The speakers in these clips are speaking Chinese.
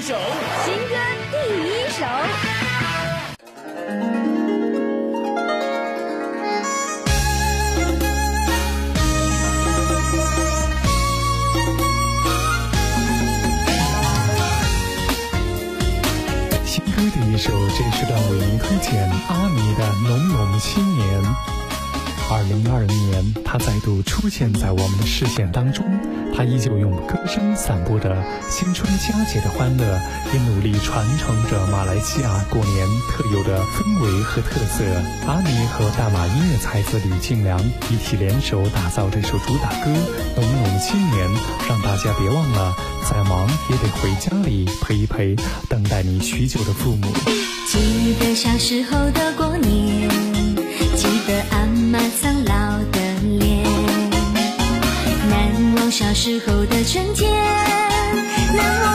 一首，新歌第一首。新歌第一首，这是段为您推荐阿弥的《浓浓新年》。二零二零年，他再度出现在我们的视线当中，他依旧用歌声散播着新春佳节的欢乐，也努力传承着马来西亚过年特有的氛围和特色。阿尼和大马音乐才子吕静良一起联手打造这首主打歌《浓浓新年》，让大家别忘了，再忙也得回家里陪一陪等待你许久的父母。记得小时候的过年，难忘小时候的春天，那么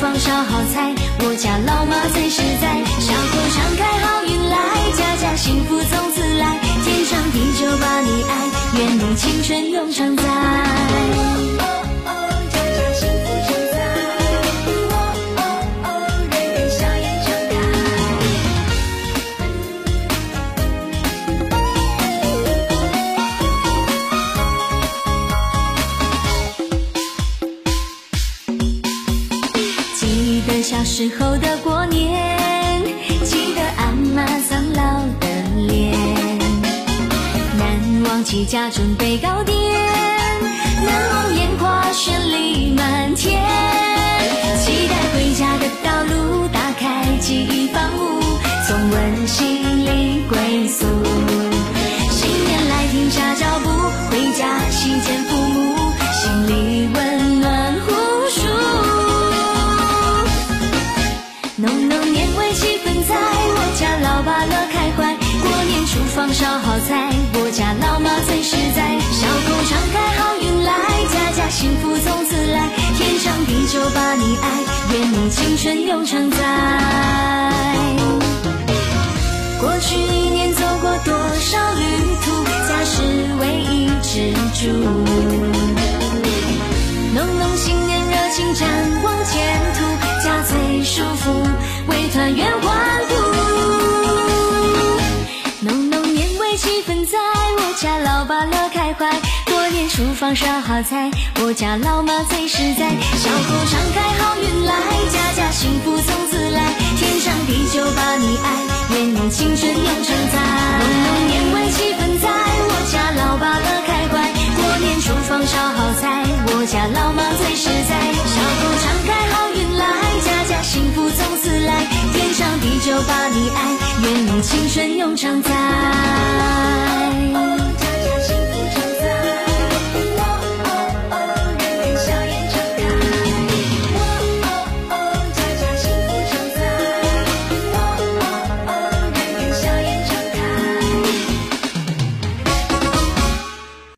放烧好菜，我家老妈最实在。笑口常开，好运来，家家幸福从此来。天长地久把你爱，愿你青春永常在。小时候的过年，记得阿妈苍老的脸，难忘起家准备糕点，难忘烟花绚丽满天。期待回家的道路，打开记忆房屋，从温馨里归宿。自来。天长地久把你爱，愿你青春永常在。过去一年走过多少旅途，家是唯一支柱。浓浓新年热情展望前途，家最舒服，为团圆欢呼。浓浓年味气氛在我家，老爸老。厨房烧好菜，我家老妈最实在。小口常开，好运来，家家幸福从此来。天长地久把你爱，愿你青春永常在。浓浓年味气氛在我家，老爸乐开怀。过年厨房烧好菜，我家老妈最实在。小口常开，好运来，家家幸福从此来。天长地久把你爱，愿你青春永常在。